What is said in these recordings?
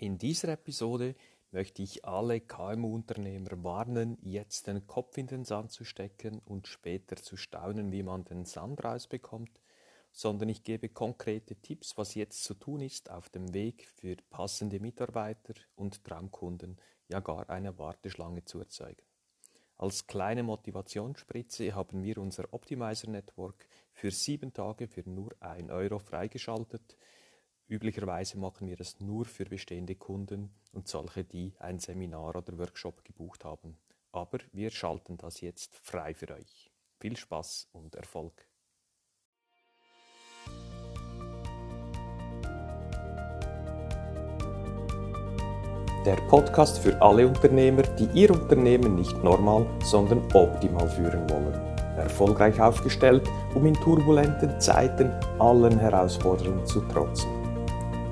In dieser Episode möchte ich alle KMU-Unternehmer warnen, jetzt den Kopf in den Sand zu stecken und später zu staunen, wie man den Sand rausbekommt, sondern ich gebe konkrete Tipps, was jetzt zu tun ist auf dem Weg für passende Mitarbeiter und Traumkunden, ja gar eine Warteschlange zu erzeugen. Als kleine Motivationsspritze haben wir unser Optimizer Network für sieben Tage für nur ein Euro freigeschaltet, Üblicherweise machen wir das nur für bestehende Kunden und solche, die ein Seminar oder Workshop gebucht haben. Aber wir schalten das jetzt frei für euch. Viel Spaß und Erfolg! Der Podcast für alle Unternehmer, die ihr Unternehmen nicht normal, sondern optimal führen wollen. Erfolgreich aufgestellt, um in turbulenten Zeiten allen Herausforderungen zu trotzen.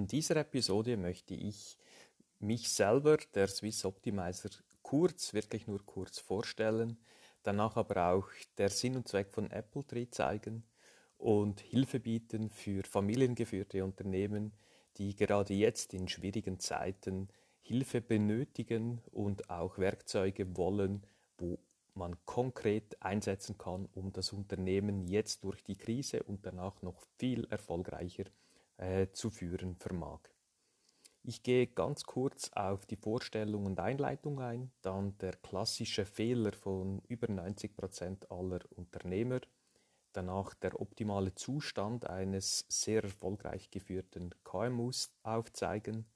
In dieser Episode möchte ich mich selber, der Swiss Optimizer, kurz, wirklich nur kurz vorstellen, danach aber auch der Sinn und Zweck von Apple Tree zeigen und Hilfe bieten für familiengeführte Unternehmen, die gerade jetzt in schwierigen Zeiten Hilfe benötigen und auch Werkzeuge wollen, wo man konkret einsetzen kann, um das Unternehmen jetzt durch die Krise und danach noch viel erfolgreicher äh, zu führen vermag. Ich gehe ganz kurz auf die Vorstellung und Einleitung ein, dann der klassische Fehler von über 90 Prozent aller Unternehmer, danach der optimale Zustand eines sehr erfolgreich geführten KMUs aufzeigen,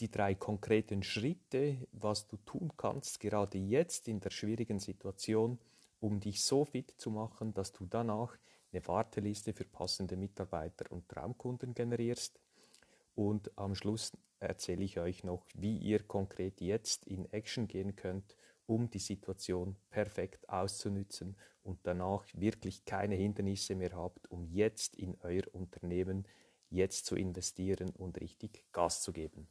die drei konkreten Schritte, was du tun kannst, gerade jetzt in der schwierigen Situation, um dich so fit zu machen, dass du danach eine Warteliste für passende Mitarbeiter und Traumkunden generierst. Und am Schluss erzähle ich euch noch, wie ihr konkret jetzt in Action gehen könnt, um die Situation perfekt auszunützen und danach wirklich keine Hindernisse mehr habt, um jetzt in euer Unternehmen jetzt zu investieren und richtig Gas zu geben.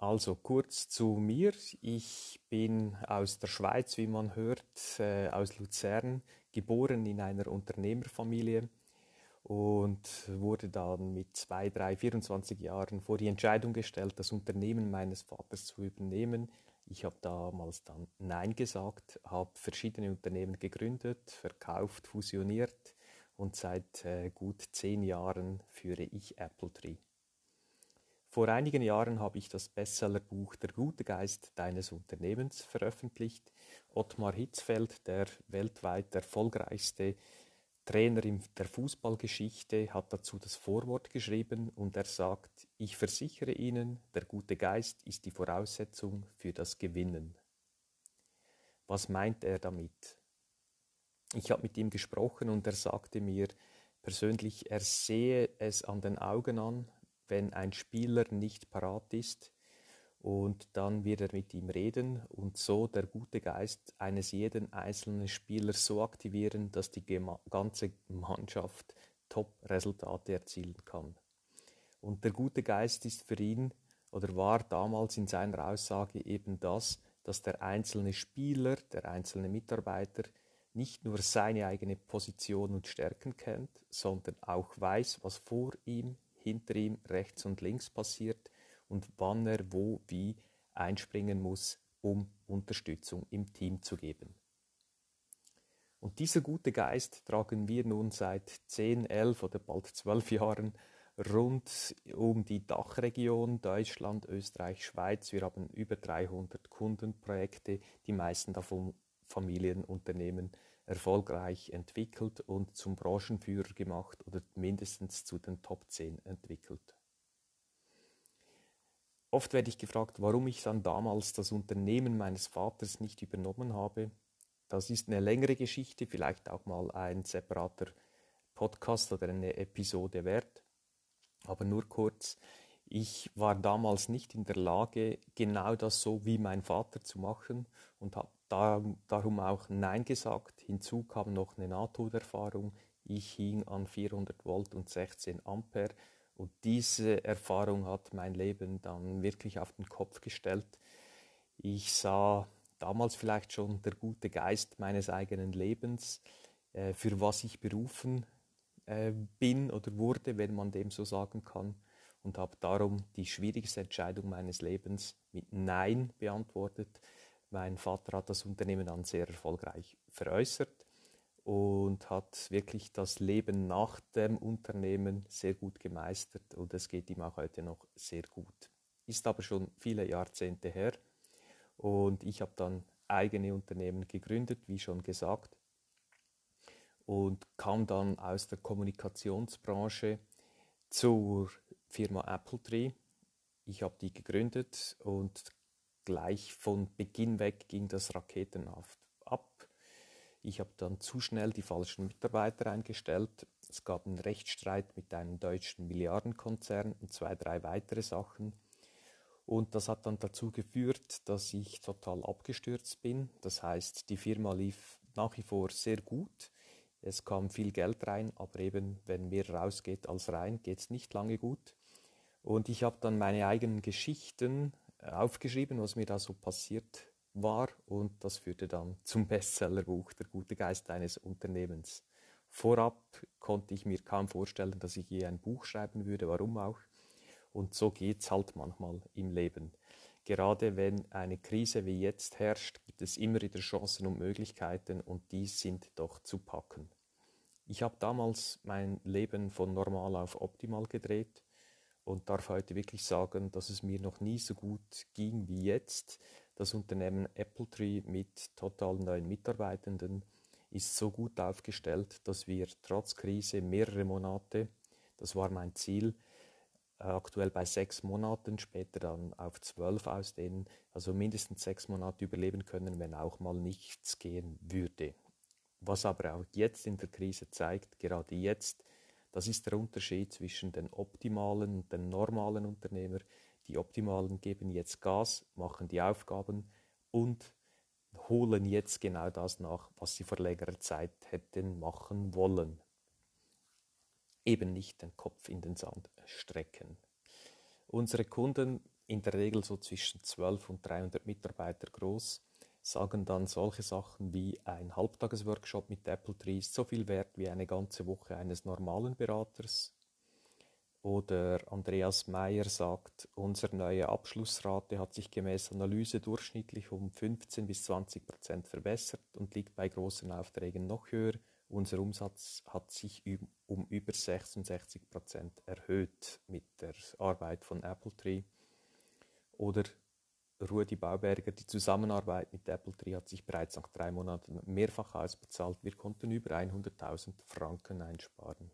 Also kurz zu mir. Ich bin aus der Schweiz, wie man hört, äh, aus Luzern, geboren in einer Unternehmerfamilie und wurde dann mit zwei, drei, 24 Jahren vor die Entscheidung gestellt, das Unternehmen meines Vaters zu übernehmen. Ich habe damals dann Nein gesagt, habe verschiedene Unternehmen gegründet, verkauft, fusioniert und seit äh, gut zehn Jahren führe ich Apple Tree. Vor einigen Jahren habe ich das Bestsellerbuch Der gute Geist deines Unternehmens veröffentlicht. Ottmar Hitzfeld, der weltweit erfolgreichste Trainer in der Fußballgeschichte, hat dazu das Vorwort geschrieben und er sagt, ich versichere Ihnen, der gute Geist ist die Voraussetzung für das Gewinnen. Was meint er damit? Ich habe mit ihm gesprochen und er sagte mir persönlich, er sehe es an den Augen an, wenn ein Spieler nicht parat ist, und dann wird er mit ihm reden und so der gute Geist eines jeden einzelnen Spielers so aktivieren, dass die ganze Mannschaft Top-Resultate erzielen kann. Und der gute Geist ist für ihn oder war damals in seiner Aussage eben das, dass der einzelne Spieler, der einzelne Mitarbeiter nicht nur seine eigene Position und Stärken kennt, sondern auch weiß, was vor ihm, hinter ihm, rechts und links passiert und wann er wo wie einspringen muss, um Unterstützung im Team zu geben. Und dieser gute Geist tragen wir nun seit 10, 11 oder bald 12 Jahren rund um die Dachregion Deutschland, Österreich, Schweiz. Wir haben über 300 Kundenprojekte, die meisten davon Familienunternehmen erfolgreich entwickelt und zum Branchenführer gemacht oder mindestens zu den Top 10 entwickelt. Oft werde ich gefragt, warum ich dann damals das Unternehmen meines Vaters nicht übernommen habe. Das ist eine längere Geschichte, vielleicht auch mal ein separater Podcast oder eine Episode wert. Aber nur kurz, ich war damals nicht in der Lage, genau das so wie mein Vater zu machen und habe darum auch Nein gesagt. Hinzu kam noch eine Nahtoderfahrung. Ich hing an 400 Volt und 16 Ampere und diese Erfahrung hat mein Leben dann wirklich auf den Kopf gestellt. Ich sah damals vielleicht schon der gute Geist meines eigenen Lebens, äh, für was ich berufen äh, bin oder wurde, wenn man dem so sagen kann, und habe darum die schwierigste Entscheidung meines Lebens mit Nein beantwortet. Mein Vater hat das Unternehmen dann sehr erfolgreich veräußert und hat wirklich das Leben nach dem Unternehmen sehr gut gemeistert und es geht ihm auch heute noch sehr gut. Ist aber schon viele Jahrzehnte her und ich habe dann eigene Unternehmen gegründet, wie schon gesagt, und kam dann aus der Kommunikationsbranche zur Firma Apple Tree. Ich habe die gegründet und gleich von Beginn weg ging das raketenhaft ab. Ich habe dann zu schnell die falschen Mitarbeiter eingestellt. Es gab einen Rechtsstreit mit einem deutschen Milliardenkonzern und zwei, drei weitere Sachen. Und das hat dann dazu geführt, dass ich total abgestürzt bin. Das heißt, die Firma lief nach wie vor sehr gut. Es kam viel Geld rein, aber eben, wenn mehr rausgeht als rein, geht es nicht lange gut. Und ich habe dann meine eigenen Geschichten aufgeschrieben, was mir da so passiert war. Und das führte dann zum Bestsellerbuch Der gute Geist eines Unternehmens. Vorab konnte ich mir kaum vorstellen, dass ich je ein Buch schreiben würde, warum auch. Und so geht es halt manchmal im Leben. Gerade wenn eine Krise wie jetzt herrscht, gibt es immer wieder Chancen und Möglichkeiten und die sind doch zu packen. Ich habe damals mein Leben von normal auf optimal gedreht und darf heute wirklich sagen, dass es mir noch nie so gut ging wie jetzt. Das Unternehmen Apple Tree mit total neuen Mitarbeitenden ist so gut aufgestellt, dass wir trotz Krise mehrere Monate, das war mein Ziel, äh, aktuell bei sechs Monaten, später dann auf zwölf ausdehnen, also mindestens sechs Monate überleben können, wenn auch mal nichts gehen würde. Was aber auch jetzt in der Krise zeigt, gerade jetzt, das ist der Unterschied zwischen den optimalen und den normalen Unternehmer. Die optimalen geben jetzt Gas, machen die Aufgaben und holen jetzt genau das nach, was sie vor längerer Zeit hätten machen wollen eben nicht den Kopf in den Sand strecken. Unsere Kunden, in der Regel so zwischen 12 und 300 Mitarbeiter groß, sagen dann solche Sachen wie ein Halbtagesworkshop mit Apple Tree ist so viel wert wie eine ganze Woche eines normalen Beraters. Oder Andreas Meyer sagt, unsere neue Abschlussrate hat sich gemäß Analyse durchschnittlich um 15 bis 20 Prozent verbessert und liegt bei großen Aufträgen noch höher. Unser Umsatz hat sich um über 66 Prozent erhöht mit der Arbeit von Apple Tree. Oder Rudi Bauberger, die Zusammenarbeit mit Apple Tree hat sich bereits nach drei Monaten mehrfach ausbezahlt. Wir konnten über 100.000 Franken einsparen.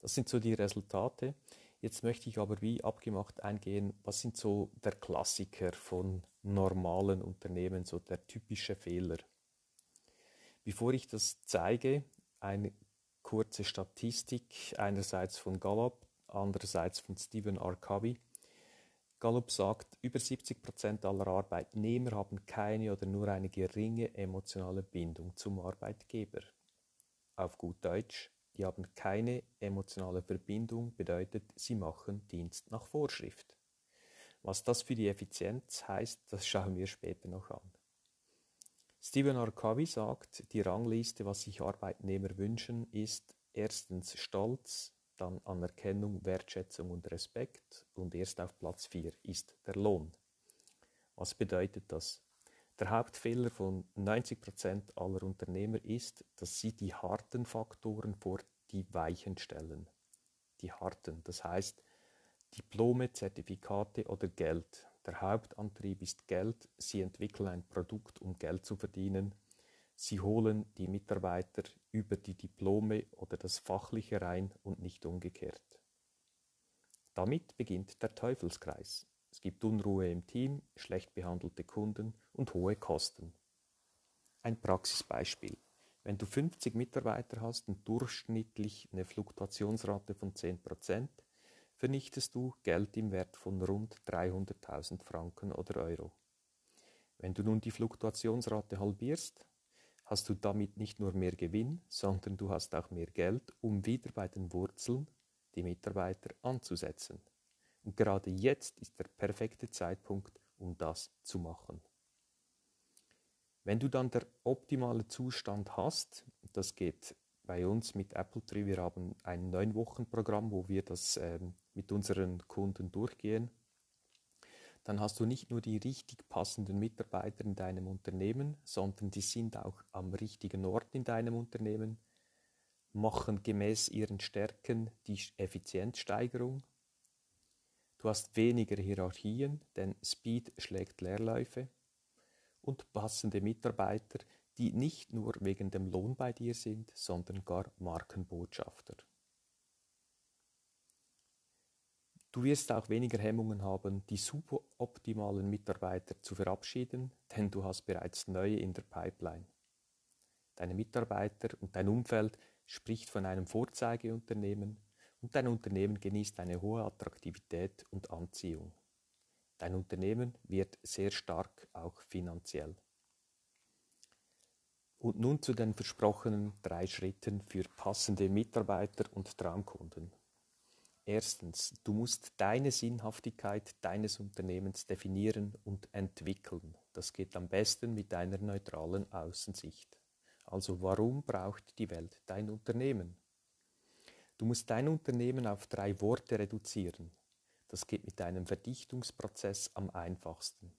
Das sind so die Resultate. Jetzt möchte ich aber wie abgemacht eingehen, was sind so der Klassiker von normalen Unternehmen, so der typische Fehler. Bevor ich das zeige, eine kurze Statistik, einerseits von Gallup, andererseits von Stephen R. Covey. Gallup sagt, über 70 Prozent aller Arbeitnehmer haben keine oder nur eine geringe emotionale Bindung zum Arbeitgeber. Auf gut Deutsch, die haben keine emotionale Verbindung, bedeutet, sie machen Dienst nach Vorschrift. Was das für die Effizienz heißt, das schauen wir später noch an. Stephen R. Covey sagt, die Rangliste, was sich Arbeitnehmer wünschen, ist erstens Stolz, dann Anerkennung, Wertschätzung und Respekt und erst auf Platz 4 ist der Lohn. Was bedeutet das? Der Hauptfehler von 90% aller Unternehmer ist, dass sie die harten Faktoren vor die weichen stellen. Die harten, das heißt Diplome, Zertifikate oder Geld. Der Hauptantrieb ist Geld. Sie entwickeln ein Produkt, um Geld zu verdienen. Sie holen die Mitarbeiter über die Diplome oder das Fachliche rein und nicht umgekehrt. Damit beginnt der Teufelskreis. Es gibt Unruhe im Team, schlecht behandelte Kunden und hohe Kosten. Ein Praxisbeispiel. Wenn du 50 Mitarbeiter hast und durchschnittlich eine Fluktuationsrate von 10%, vernichtest du Geld im Wert von rund 300.000 Franken oder Euro. Wenn du nun die Fluktuationsrate halbierst, hast du damit nicht nur mehr Gewinn, sondern du hast auch mehr Geld, um wieder bei den Wurzeln die Mitarbeiter anzusetzen. Und gerade jetzt ist der perfekte Zeitpunkt, um das zu machen. Wenn du dann der optimale Zustand hast, das geht bei uns mit Apple Tree, wir haben ein neun Wochen Programm, wo wir das ähm, mit unseren Kunden durchgehen, dann hast du nicht nur die richtig passenden Mitarbeiter in deinem Unternehmen, sondern die sind auch am richtigen Ort in deinem Unternehmen, machen gemäß ihren Stärken die Effizienzsteigerung. Du hast weniger Hierarchien, denn Speed schlägt Leerläufe und passende Mitarbeiter, die nicht nur wegen dem Lohn bei dir sind, sondern gar Markenbotschafter. Du wirst auch weniger Hemmungen haben, die suboptimalen Mitarbeiter zu verabschieden, denn du hast bereits neue in der Pipeline. Deine Mitarbeiter und dein Umfeld spricht von einem Vorzeigeunternehmen und dein Unternehmen genießt eine hohe Attraktivität und Anziehung. Dein Unternehmen wird sehr stark auch finanziell. Und nun zu den versprochenen drei Schritten für passende Mitarbeiter und Traumkunden. Erstens, du musst deine Sinnhaftigkeit deines Unternehmens definieren und entwickeln. Das geht am besten mit einer neutralen Außensicht. Also warum braucht die Welt dein Unternehmen? Du musst dein Unternehmen auf drei Worte reduzieren. Das geht mit einem Verdichtungsprozess am einfachsten.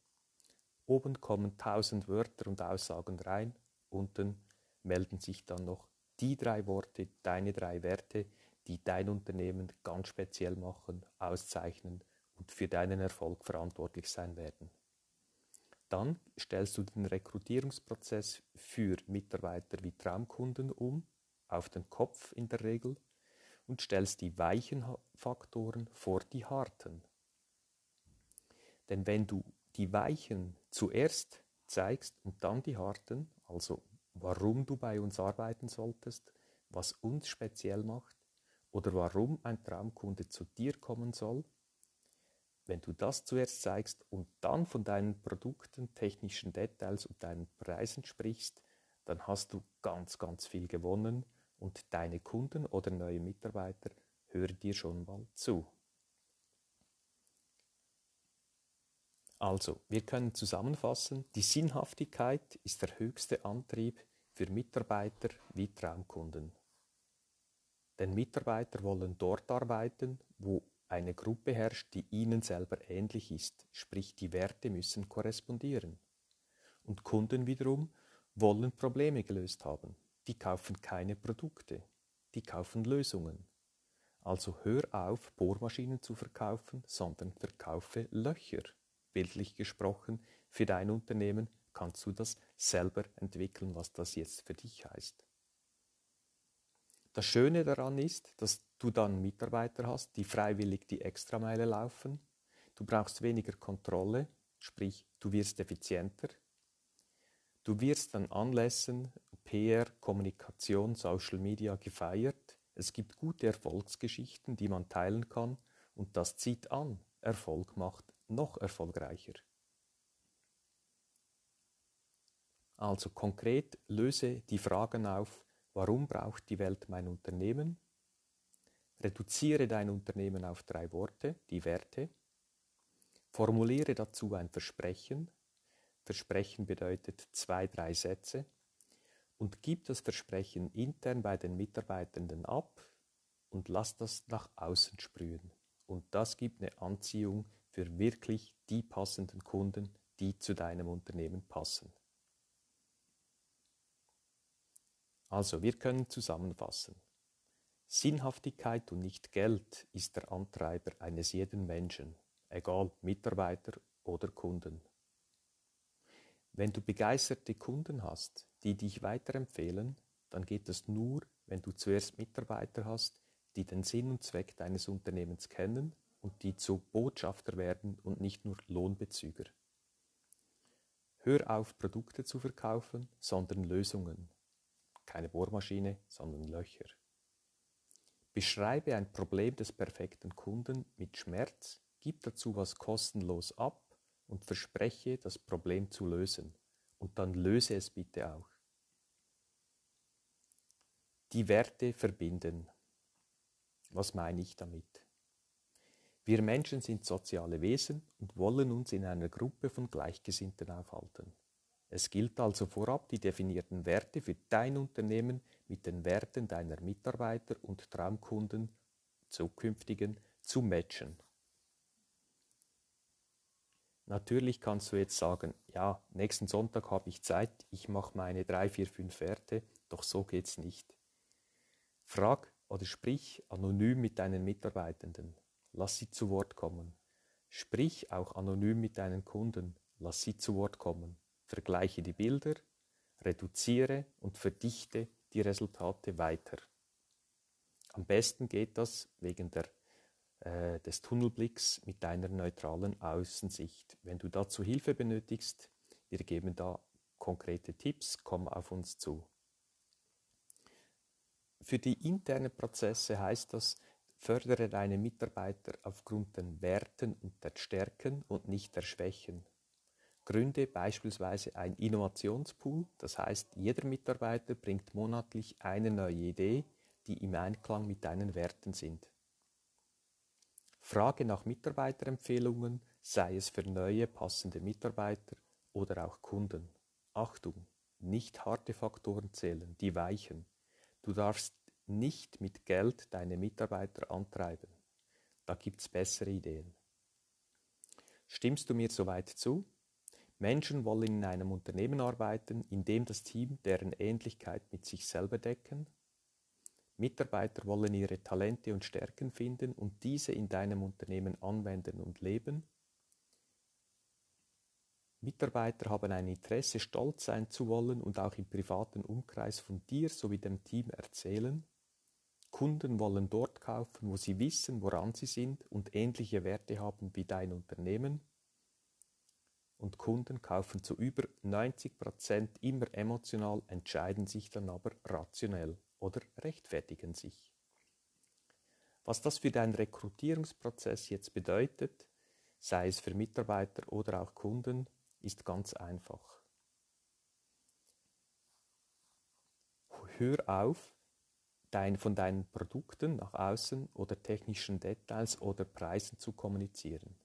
Oben kommen tausend Wörter und Aussagen rein, unten melden sich dann noch die drei Worte, deine drei Werte, die dein Unternehmen ganz speziell machen, auszeichnen und für deinen Erfolg verantwortlich sein werden. Dann stellst du den Rekrutierungsprozess für Mitarbeiter wie Traumkunden um, auf den Kopf in der Regel, und stellst die weichen Faktoren vor die harten. Denn wenn du die weichen zuerst zeigst und dann die harten, also warum du bei uns arbeiten solltest, was uns speziell macht oder warum ein Traumkunde zu dir kommen soll, wenn du das zuerst zeigst und dann von deinen Produkten, technischen Details und deinen Preisen sprichst, dann hast du ganz, ganz viel gewonnen und deine Kunden oder neue Mitarbeiter hören dir schon mal zu. Also, wir können zusammenfassen, die Sinnhaftigkeit ist der höchste Antrieb für Mitarbeiter wie Traumkunden. Denn Mitarbeiter wollen dort arbeiten, wo eine Gruppe herrscht, die ihnen selber ähnlich ist, sprich die Werte müssen korrespondieren. Und Kunden wiederum wollen Probleme gelöst haben die kaufen keine Produkte, die kaufen Lösungen. Also hör auf, Bohrmaschinen zu verkaufen, sondern verkaufe Löcher. Bildlich gesprochen, für dein Unternehmen kannst du das selber entwickeln, was das jetzt für dich heißt. Das Schöne daran ist, dass du dann Mitarbeiter hast, die freiwillig die Extrameile laufen. Du brauchst weniger Kontrolle, sprich du wirst effizienter. Du wirst an Anlässen PR, Kommunikation, Social Media gefeiert. Es gibt gute Erfolgsgeschichten, die man teilen kann und das zieht an. Erfolg macht noch erfolgreicher. Also konkret löse die Fragen auf, warum braucht die Welt mein Unternehmen? Reduziere dein Unternehmen auf drei Worte, die Werte. Formuliere dazu ein Versprechen. Versprechen bedeutet zwei, drei Sätze und gib das Versprechen intern bei den Mitarbeitenden ab und lass das nach außen sprühen. Und das gibt eine Anziehung für wirklich die passenden Kunden, die zu deinem Unternehmen passen. Also, wir können zusammenfassen. Sinnhaftigkeit und nicht Geld ist der Antreiber eines jeden Menschen, egal Mitarbeiter oder Kunden. Wenn du begeisterte Kunden hast, die dich weiterempfehlen, dann geht das nur, wenn du zuerst Mitarbeiter hast, die den Sinn und Zweck deines Unternehmens kennen und die zu Botschafter werden und nicht nur Lohnbezüger. Hör auf, Produkte zu verkaufen, sondern Lösungen. Keine Bohrmaschine, sondern Löcher. Beschreibe ein Problem des perfekten Kunden mit Schmerz, gib dazu was kostenlos ab und verspreche, das Problem zu lösen. Und dann löse es bitte auch. Die Werte verbinden. Was meine ich damit? Wir Menschen sind soziale Wesen und wollen uns in einer Gruppe von Gleichgesinnten aufhalten. Es gilt also vorab, die definierten Werte für dein Unternehmen mit den Werten deiner Mitarbeiter und Traumkunden, zukünftigen, zu matchen. Natürlich kannst du jetzt sagen, ja, nächsten Sonntag habe ich Zeit, ich mache meine drei, vier, fünf Werte, doch so geht's nicht. Frag oder sprich anonym mit deinen Mitarbeitenden. Lass sie zu Wort kommen. Sprich auch anonym mit deinen Kunden. Lass sie zu Wort kommen. Vergleiche die Bilder, reduziere und verdichte die Resultate weiter. Am besten geht das wegen der, äh, des Tunnelblicks mit deiner neutralen Außensicht. Wenn du dazu Hilfe benötigst, wir geben da konkrete Tipps, komm auf uns zu. Für die internen Prozesse heißt das, Fördere deine Mitarbeiter aufgrund der Werten und der Stärken und nicht der Schwächen. Gründe beispielsweise ein Innovationspool, das heißt, jeder Mitarbeiter bringt monatlich eine neue Idee, die im Einklang mit deinen Werten sind. Frage nach Mitarbeiterempfehlungen, sei es für neue passende Mitarbeiter oder auch Kunden. Achtung, nicht harte Faktoren zählen, die weichen. Du darfst nicht mit Geld deine Mitarbeiter antreiben. Da gibt's bessere Ideen. Stimmst du mir soweit zu? Menschen wollen in einem Unternehmen arbeiten, in dem das Team deren Ähnlichkeit mit sich selber decken. Mitarbeiter wollen ihre Talente und Stärken finden und diese in deinem Unternehmen anwenden und leben. Mitarbeiter haben ein Interesse, stolz sein zu wollen und auch im privaten Umkreis von dir sowie dem Team erzählen. Kunden wollen dort kaufen, wo sie wissen, woran sie sind und ähnliche Werte haben wie dein Unternehmen. Und Kunden kaufen zu über 90 Prozent immer emotional, entscheiden sich dann aber rationell oder rechtfertigen sich. Was das für deinen Rekrutierungsprozess jetzt bedeutet, sei es für Mitarbeiter oder auch Kunden, ist ganz einfach. Hör auf, dein, von deinen Produkten nach außen oder technischen Details oder Preisen zu kommunizieren.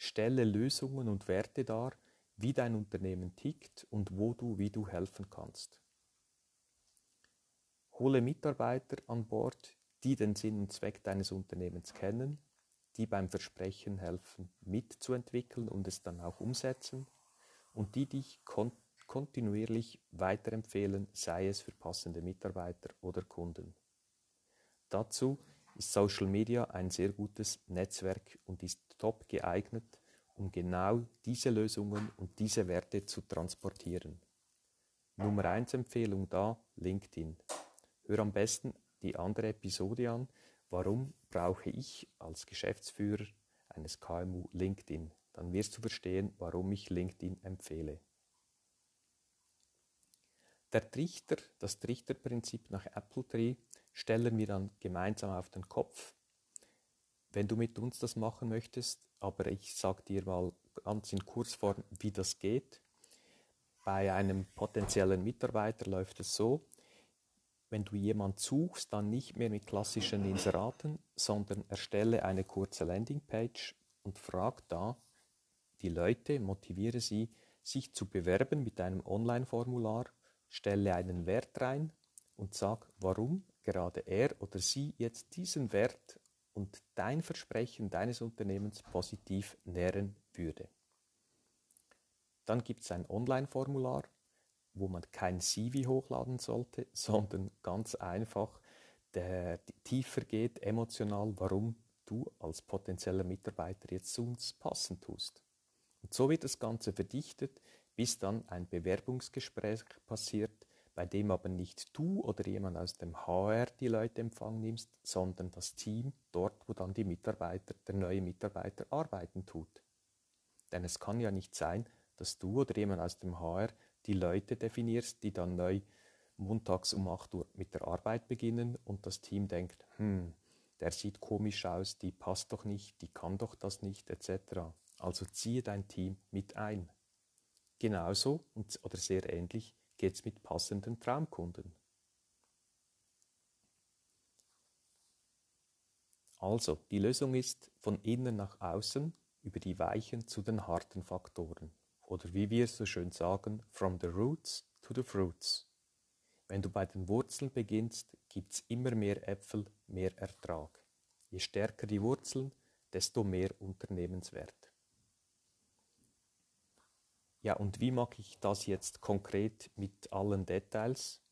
Stelle Lösungen und Werte dar, wie dein Unternehmen tickt und wo du wie du helfen kannst. Hole Mitarbeiter an Bord, die den Sinn und Zweck deines Unternehmens kennen, die beim Versprechen helfen, mitzuentwickeln und es dann auch umsetzen und die dich kontinuierlich weiterempfehlen, sei es für passende Mitarbeiter oder Kunden. Dazu ist Social Media ein sehr gutes Netzwerk und ist top geeignet, um genau diese Lösungen und diese Werte zu transportieren. Nummer 1 Empfehlung da, LinkedIn. Hör am besten die andere Episode an, warum brauche ich als Geschäftsführer eines KMU LinkedIn. Dann wirst du verstehen, warum ich LinkedIn empfehle. Der Trichter, das Trichterprinzip nach Apple Tree, stellen wir dann gemeinsam auf den Kopf. Wenn du mit uns das machen möchtest, aber ich sage dir mal ganz in Kursform, wie das geht. Bei einem potenziellen Mitarbeiter läuft es so, wenn du jemanden suchst, dann nicht mehr mit klassischen Inseraten, sondern erstelle eine kurze Landingpage und frag da die Leute, motiviere sie, sich zu bewerben mit einem Online-Formular Stelle einen Wert rein und sag, warum gerade er oder sie jetzt diesen Wert und dein Versprechen deines Unternehmens positiv nähren würde. Dann gibt es ein Online-Formular, wo man kein CV hochladen sollte, sondern ganz einfach der tiefer geht, emotional, warum du als potenzieller Mitarbeiter jetzt zu uns passen tust. Und so wird das Ganze verdichtet bis dann ein Bewerbungsgespräch passiert, bei dem aber nicht du oder jemand aus dem HR die Leute empfangen nimmst, sondern das Team dort, wo dann die Mitarbeiter, der neue Mitarbeiter arbeiten tut. Denn es kann ja nicht sein, dass du oder jemand aus dem HR die Leute definierst, die dann neu montags um 8 Uhr mit der Arbeit beginnen und das Team denkt, hm, der sieht komisch aus, die passt doch nicht, die kann doch das nicht, etc. Also ziehe dein Team mit ein. Genauso und, oder sehr ähnlich geht es mit passenden Traumkunden. Also, die Lösung ist von innen nach außen über die weichen zu den harten Faktoren. Oder wie wir so schön sagen, from the roots to the fruits. Wenn du bei den Wurzeln beginnst, gibt es immer mehr Äpfel, mehr Ertrag. Je stärker die Wurzeln, desto mehr Unternehmenswert. Ja, und wie mache ich das jetzt konkret mit allen Details?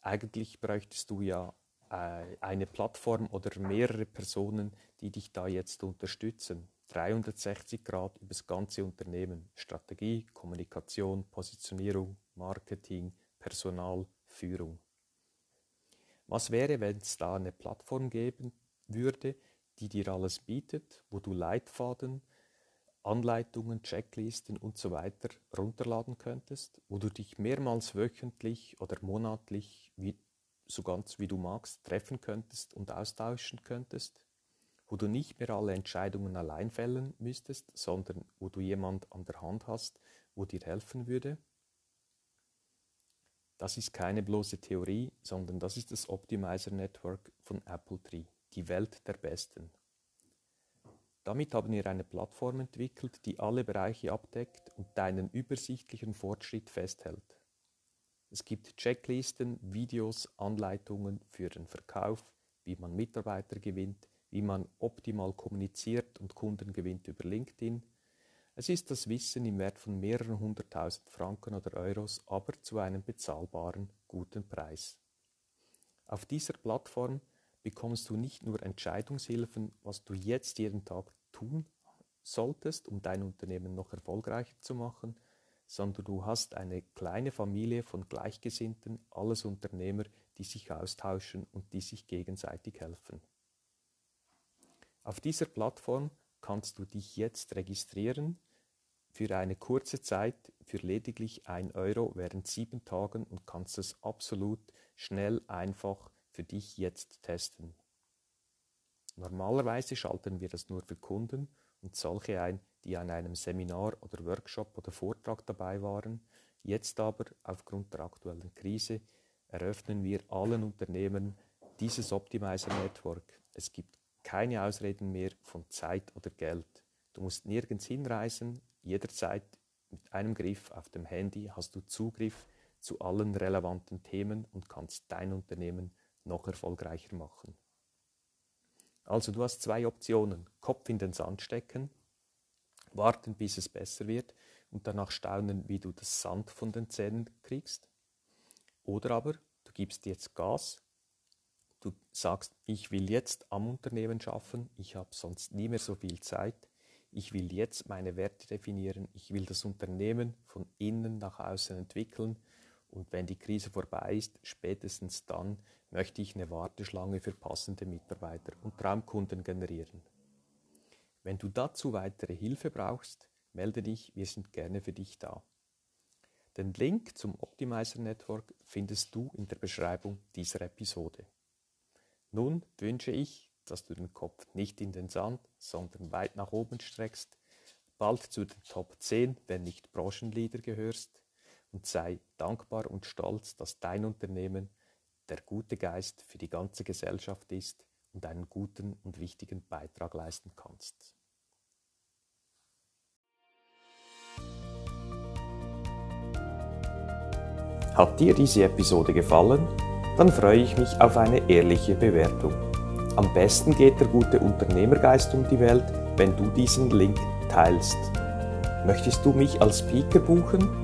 Eigentlich bräuchtest du ja äh, eine Plattform oder mehrere Personen, die dich da jetzt unterstützen. 360 Grad über das ganze Unternehmen. Strategie, Kommunikation, Positionierung, Marketing, Personal, Führung. Was wäre, wenn es da eine Plattform geben würde, die dir alles bietet, wo du Leitfaden, Anleitungen, Checklisten und so weiter runterladen könntest, wo du dich mehrmals wöchentlich oder monatlich, wie, so ganz wie du magst, treffen könntest und austauschen könntest, wo du nicht mehr alle Entscheidungen allein fällen müsstest, sondern wo du jemand an der Hand hast, wo dir helfen würde. Das ist keine bloße Theorie, sondern das ist das Optimizer Network von Apple Tree, die Welt der Besten. Damit haben wir eine Plattform entwickelt, die alle Bereiche abdeckt und deinen übersichtlichen Fortschritt festhält. Es gibt Checklisten, Videos, Anleitungen für den Verkauf, wie man Mitarbeiter gewinnt, wie man optimal kommuniziert und Kunden gewinnt über LinkedIn, es ist das Wissen im Wert von mehreren hunderttausend Franken oder Euros, aber zu einem bezahlbaren, guten Preis. Auf dieser Plattform bekommst du nicht nur Entscheidungshilfen, was du jetzt jeden Tag tun solltest, um dein Unternehmen noch erfolgreicher zu machen, sondern du hast eine kleine Familie von Gleichgesinnten, alles Unternehmer, die sich austauschen und die sich gegenseitig helfen. Auf dieser Plattform kannst du dich jetzt registrieren für eine kurze Zeit für lediglich 1 Euro während sieben Tagen und kannst es absolut schnell, einfach für dich jetzt testen. Normalerweise schalten wir das nur für Kunden und solche ein, die an einem Seminar oder Workshop oder Vortrag dabei waren. Jetzt aber, aufgrund der aktuellen Krise, eröffnen wir allen Unternehmen dieses Optimizer Network. Es gibt keine Ausreden mehr von Zeit oder Geld. Du musst nirgends hinreisen, jederzeit mit einem Griff auf dem Handy hast du Zugriff zu allen relevanten Themen und kannst dein Unternehmen noch erfolgreicher machen. Also du hast zwei Optionen. Kopf in den Sand stecken, warten bis es besser wird und danach staunen, wie du das Sand von den Zähnen kriegst. Oder aber du gibst jetzt Gas, Du sagst, ich will jetzt am Unternehmen schaffen, ich habe sonst nie mehr so viel Zeit, ich will jetzt meine Werte definieren, ich will das Unternehmen von innen nach außen entwickeln und wenn die Krise vorbei ist, spätestens dann möchte ich eine Warteschlange für passende Mitarbeiter und Traumkunden generieren. Wenn du dazu weitere Hilfe brauchst, melde dich, wir sind gerne für dich da. Den Link zum Optimizer Network findest du in der Beschreibung dieser Episode. Nun wünsche ich, dass du den Kopf nicht in den Sand, sondern weit nach oben streckst, bald zu den Top 10, wenn nicht Branchenleader gehörst und sei dankbar und stolz, dass dein Unternehmen der gute Geist für die ganze Gesellschaft ist und einen guten und wichtigen Beitrag leisten kannst. Hat dir diese Episode gefallen? dann freue ich mich auf eine ehrliche Bewertung. Am besten geht der gute Unternehmergeist um die Welt, wenn du diesen Link teilst. Möchtest du mich als Speaker buchen?